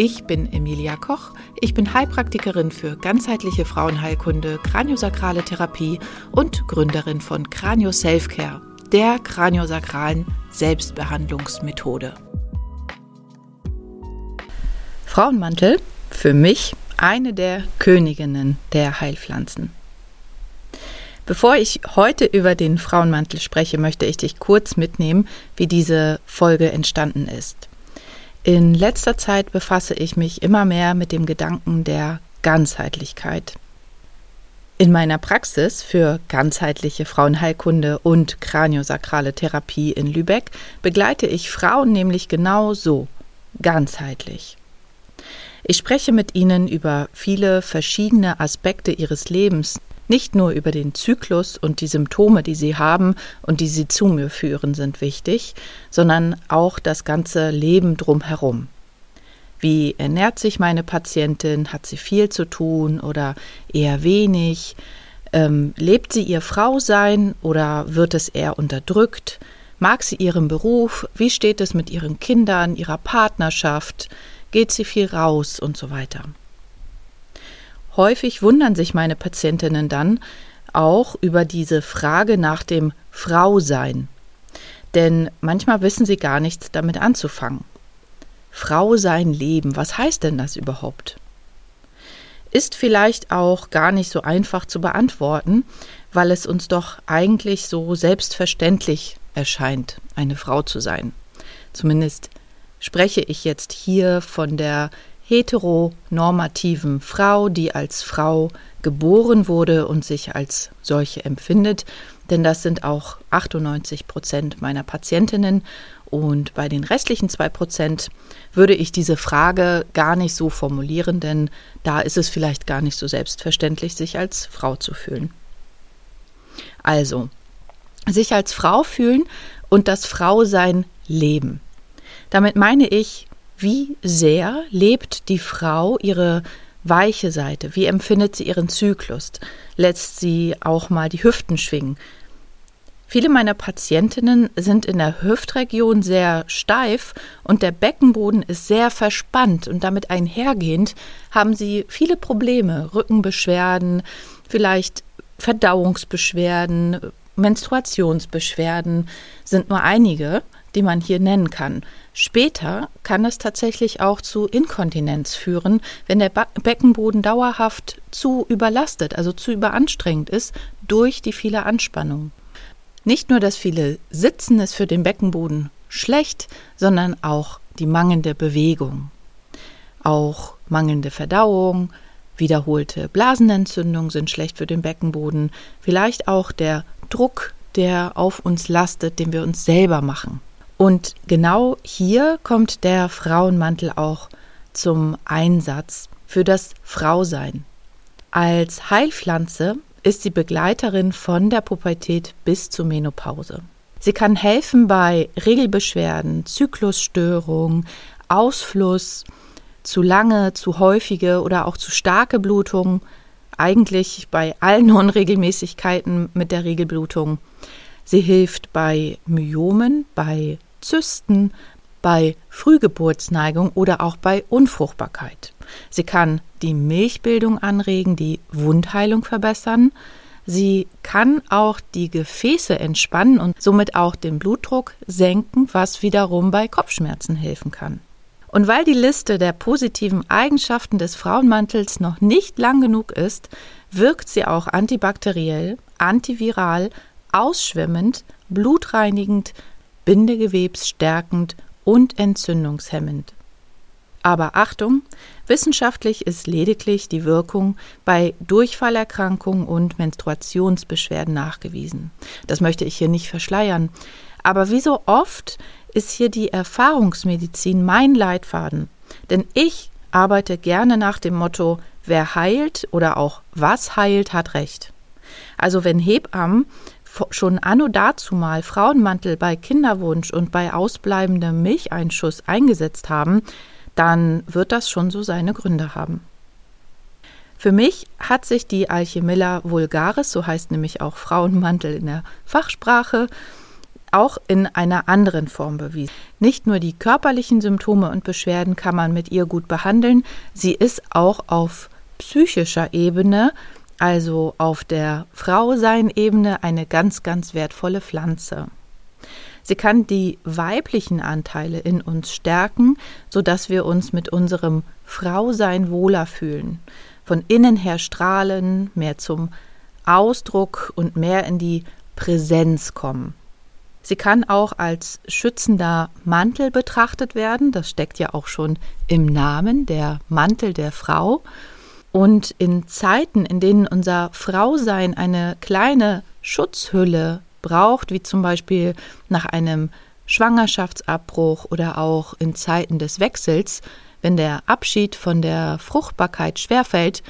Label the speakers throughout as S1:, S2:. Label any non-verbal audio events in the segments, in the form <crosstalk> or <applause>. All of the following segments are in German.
S1: Ich bin Emilia Koch. Ich bin Heilpraktikerin für ganzheitliche Frauenheilkunde, kraniosakrale Therapie und Gründerin von Kranio Selfcare, der kraniosakralen Selbstbehandlungsmethode. Frauenmantel, für mich eine der Königinnen der Heilpflanzen. Bevor ich heute über den Frauenmantel spreche, möchte ich dich kurz mitnehmen, wie diese Folge entstanden ist. In letzter Zeit befasse ich mich immer mehr mit dem Gedanken der Ganzheitlichkeit. In meiner Praxis für ganzheitliche Frauenheilkunde und kraniosakrale Therapie in Lübeck begleite ich Frauen nämlich genau so, ganzheitlich. Ich spreche mit ihnen über viele verschiedene Aspekte ihres Lebens, nicht nur über den Zyklus und die Symptome, die sie haben und die sie zu mir führen, sind wichtig, sondern auch das ganze Leben drumherum. Wie ernährt sich meine Patientin? Hat sie viel zu tun oder eher wenig? Ähm, lebt sie ihr Frausein oder wird es eher unterdrückt? Mag sie ihren Beruf? Wie steht es mit ihren Kindern, ihrer Partnerschaft? Geht sie viel raus und so weiter? Häufig wundern sich meine Patientinnen dann auch über diese Frage nach dem Frausein. Denn manchmal wissen sie gar nichts damit anzufangen. Frau sein Leben, was heißt denn das überhaupt? Ist vielleicht auch gar nicht so einfach zu beantworten, weil es uns doch eigentlich so selbstverständlich erscheint, eine Frau zu sein. Zumindest spreche ich jetzt hier von der heteronormativen Frau, die als Frau geboren wurde und sich als solche empfindet, denn das sind auch 98 Prozent meiner Patientinnen und bei den restlichen zwei Prozent würde ich diese Frage gar nicht so formulieren, denn da ist es vielleicht gar nicht so selbstverständlich, sich als Frau zu fühlen. Also, sich als Frau fühlen und das Frausein leben. Damit meine ich wie sehr lebt die Frau ihre weiche Seite? Wie empfindet sie ihren Zyklus? Lässt sie auch mal die Hüften schwingen? Viele meiner Patientinnen sind in der Hüftregion sehr steif und der Beckenboden ist sehr verspannt und damit einhergehend haben sie viele Probleme, Rückenbeschwerden, vielleicht Verdauungsbeschwerden, Menstruationsbeschwerden sind nur einige die man hier nennen kann. Später kann es tatsächlich auch zu Inkontinenz führen, wenn der Beckenboden dauerhaft zu überlastet, also zu überanstrengend ist durch die viele Anspannung. Nicht nur das viele Sitzen ist für den Beckenboden schlecht, sondern auch die mangelnde Bewegung. Auch mangelnde Verdauung, wiederholte Blasenentzündungen sind schlecht für den Beckenboden, vielleicht auch der Druck, der auf uns lastet, den wir uns selber machen. Und genau hier kommt der Frauenmantel auch zum Einsatz für das Frausein. Als Heilpflanze ist sie Begleiterin von der Pubertät bis zur Menopause. Sie kann helfen bei Regelbeschwerden, Zyklusstörungen, Ausfluss, zu lange, zu häufige oder auch zu starke Blutungen, eigentlich bei allen <laughs> Unregelmäßigkeiten mit der Regelblutung. Sie hilft bei Myomen, bei Zysten, bei Frühgeburtsneigung oder auch bei Unfruchtbarkeit. Sie kann die Milchbildung anregen, die Wundheilung verbessern. Sie kann auch die Gefäße entspannen und somit auch den Blutdruck senken, was wiederum bei Kopfschmerzen helfen kann. Und weil die Liste der positiven Eigenschaften des Frauenmantels noch nicht lang genug ist, wirkt sie auch antibakteriell, antiviral, ausschwemmend, blutreinigend, bindegewebsstärkend und entzündungshemmend. Aber Achtung, wissenschaftlich ist lediglich die Wirkung bei Durchfallerkrankungen und Menstruationsbeschwerden nachgewiesen. Das möchte ich hier nicht verschleiern. Aber wie so oft ist hier die Erfahrungsmedizin mein Leitfaden. Denn ich arbeite gerne nach dem Motto, wer heilt oder auch was heilt, hat recht. Also wenn Hebammen schon anno dazu mal Frauenmantel bei Kinderwunsch und bei ausbleibendem Milcheinschuss eingesetzt haben, dann wird das schon so seine Gründe haben. Für mich hat sich die Alchemilla vulgaris, so heißt nämlich auch Frauenmantel in der Fachsprache, auch in einer anderen Form bewiesen. Nicht nur die körperlichen Symptome und Beschwerden kann man mit ihr gut behandeln, sie ist auch auf psychischer Ebene, also auf der Frau-Sein-Ebene, eine ganz, ganz wertvolle Pflanze. Sie kann die weiblichen Anteile in uns stärken, sodass wir uns mit unserem Frausein wohler fühlen, von innen her strahlen, mehr zum Ausdruck und mehr in die Präsenz kommen. Sie kann auch als schützender Mantel betrachtet werden. Das steckt ja auch schon im Namen, der Mantel der Frau. Und in Zeiten, in denen unser Frausein eine kleine Schutzhülle braucht, wie zum Beispiel nach einem Schwangerschaftsabbruch oder auch in Zeiten des Wechsels, wenn der Abschied von der Fruchtbarkeit schwerfällt,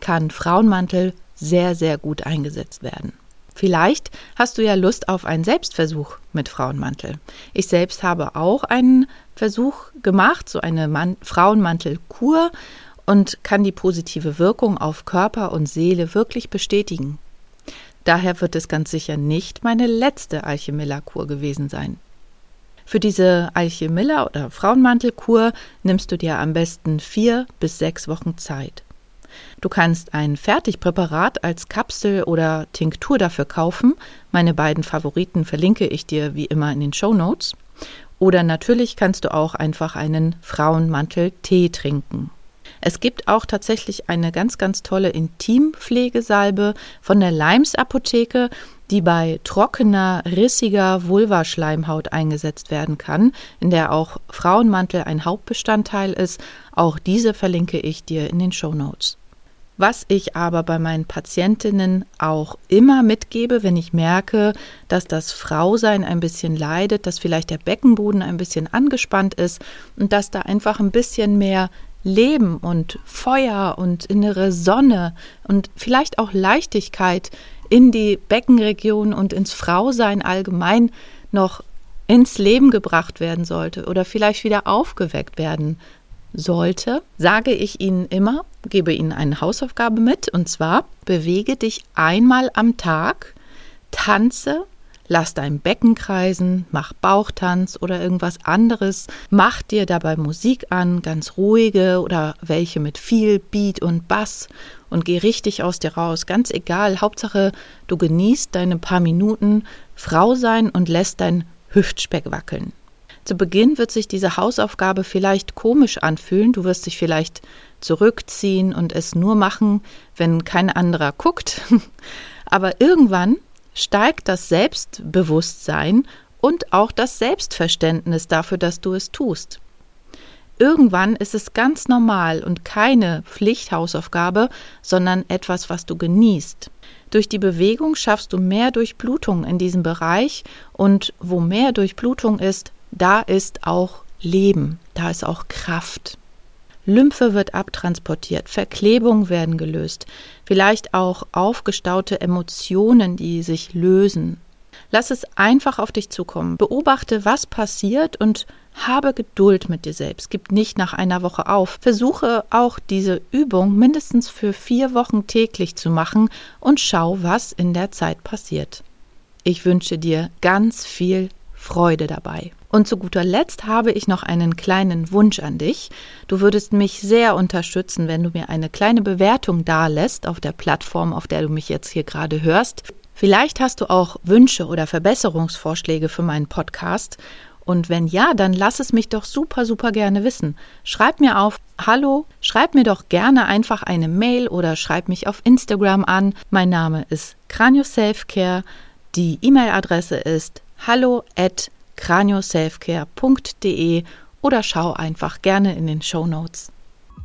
S1: kann Frauenmantel sehr, sehr gut eingesetzt werden. Vielleicht hast du ja Lust auf einen Selbstversuch mit Frauenmantel. Ich selbst habe auch einen Versuch gemacht, so eine Man Frauenmantelkur und kann die positive Wirkung auf Körper und Seele wirklich bestätigen. Daher wird es ganz sicher nicht meine letzte Alchemilla-Kur gewesen sein. Für diese Alchemilla oder Frauenmantelkur nimmst du dir am besten vier bis sechs Wochen Zeit. Du kannst ein Fertigpräparat als Kapsel oder Tinktur dafür kaufen. Meine beiden Favoriten verlinke ich dir wie immer in den Show Notes. Oder natürlich kannst du auch einfach einen Frauenmantel-Tee trinken. Es gibt auch tatsächlich eine ganz, ganz tolle Intimpflegesalbe von der Leims Apotheke, die bei trockener, rissiger Vulvaschleimhaut eingesetzt werden kann, in der auch Frauenmantel ein Hauptbestandteil ist. Auch diese verlinke ich dir in den Show Notes. Was ich aber bei meinen Patientinnen auch immer mitgebe, wenn ich merke, dass das Frausein ein bisschen leidet, dass vielleicht der Beckenboden ein bisschen angespannt ist und dass da einfach ein bisschen mehr Leben und Feuer und innere Sonne und vielleicht auch Leichtigkeit in die Beckenregion und ins Frausein allgemein noch ins Leben gebracht werden sollte oder vielleicht wieder aufgeweckt werden sollte, sage ich Ihnen immer, gebe Ihnen eine Hausaufgabe mit, und zwar bewege dich einmal am Tag, tanze, lass dein Becken kreisen, mach Bauchtanz oder irgendwas anderes, mach dir dabei Musik an, ganz ruhige oder welche mit viel Beat und Bass und geh richtig aus dir raus, ganz egal, Hauptsache du genießt deine paar Minuten Frau sein und lässt dein Hüftspeck wackeln. Zu Beginn wird sich diese Hausaufgabe vielleicht komisch anfühlen. Du wirst dich vielleicht zurückziehen und es nur machen, wenn kein anderer guckt. <laughs> Aber irgendwann steigt das Selbstbewusstsein und auch das Selbstverständnis dafür, dass du es tust. Irgendwann ist es ganz normal und keine Pflichthausaufgabe, sondern etwas, was du genießt. Durch die Bewegung schaffst du mehr Durchblutung in diesem Bereich und wo mehr Durchblutung ist, da ist auch Leben, da ist auch Kraft. Lymphe wird abtransportiert, Verklebungen werden gelöst, vielleicht auch aufgestaute Emotionen, die sich lösen. Lass es einfach auf dich zukommen. Beobachte, was passiert und habe Geduld mit dir selbst. Gib nicht nach einer Woche auf. Versuche auch diese Übung mindestens für vier Wochen täglich zu machen und schau, was in der Zeit passiert. Ich wünsche dir ganz viel Freude dabei. Und zu guter Letzt habe ich noch einen kleinen Wunsch an dich. Du würdest mich sehr unterstützen, wenn du mir eine kleine Bewertung dalässt auf der Plattform, auf der du mich jetzt hier gerade hörst. Vielleicht hast du auch Wünsche oder Verbesserungsvorschläge für meinen Podcast. Und wenn ja, dann lass es mich doch super, super gerne wissen. Schreib mir auf Hallo, schreib mir doch gerne einfach eine Mail oder schreib mich auf Instagram an. Mein Name ist Kranio Selfcare. Die E-Mail-Adresse ist hallo at cranioselfcare.de oder schau einfach gerne in den Show Notes.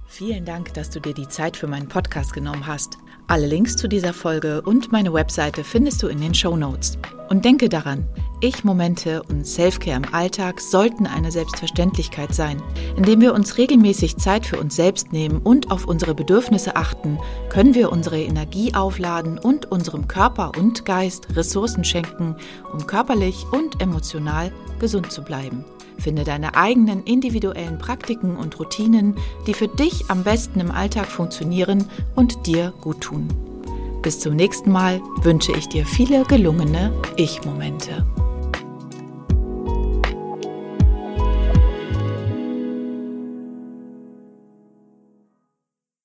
S1: Vielen Dank, dass du dir die Zeit für meinen Podcast genommen hast. Alle Links zu dieser Folge und meine Webseite findest du in den Show Notes. Und denke daran, Ich-Momente und Selfcare im Alltag sollten eine Selbstverständlichkeit sein. Indem wir uns regelmäßig Zeit für uns selbst nehmen und auf unsere Bedürfnisse achten, können wir unsere Energie aufladen und unserem Körper und Geist Ressourcen schenken, um körperlich und emotional gesund zu bleiben. Finde deine eigenen individuellen Praktiken und Routinen, die für dich am besten im Alltag funktionieren und dir gut tun. Bis zum nächsten Mal wünsche ich dir viele gelungene Ich-Momente.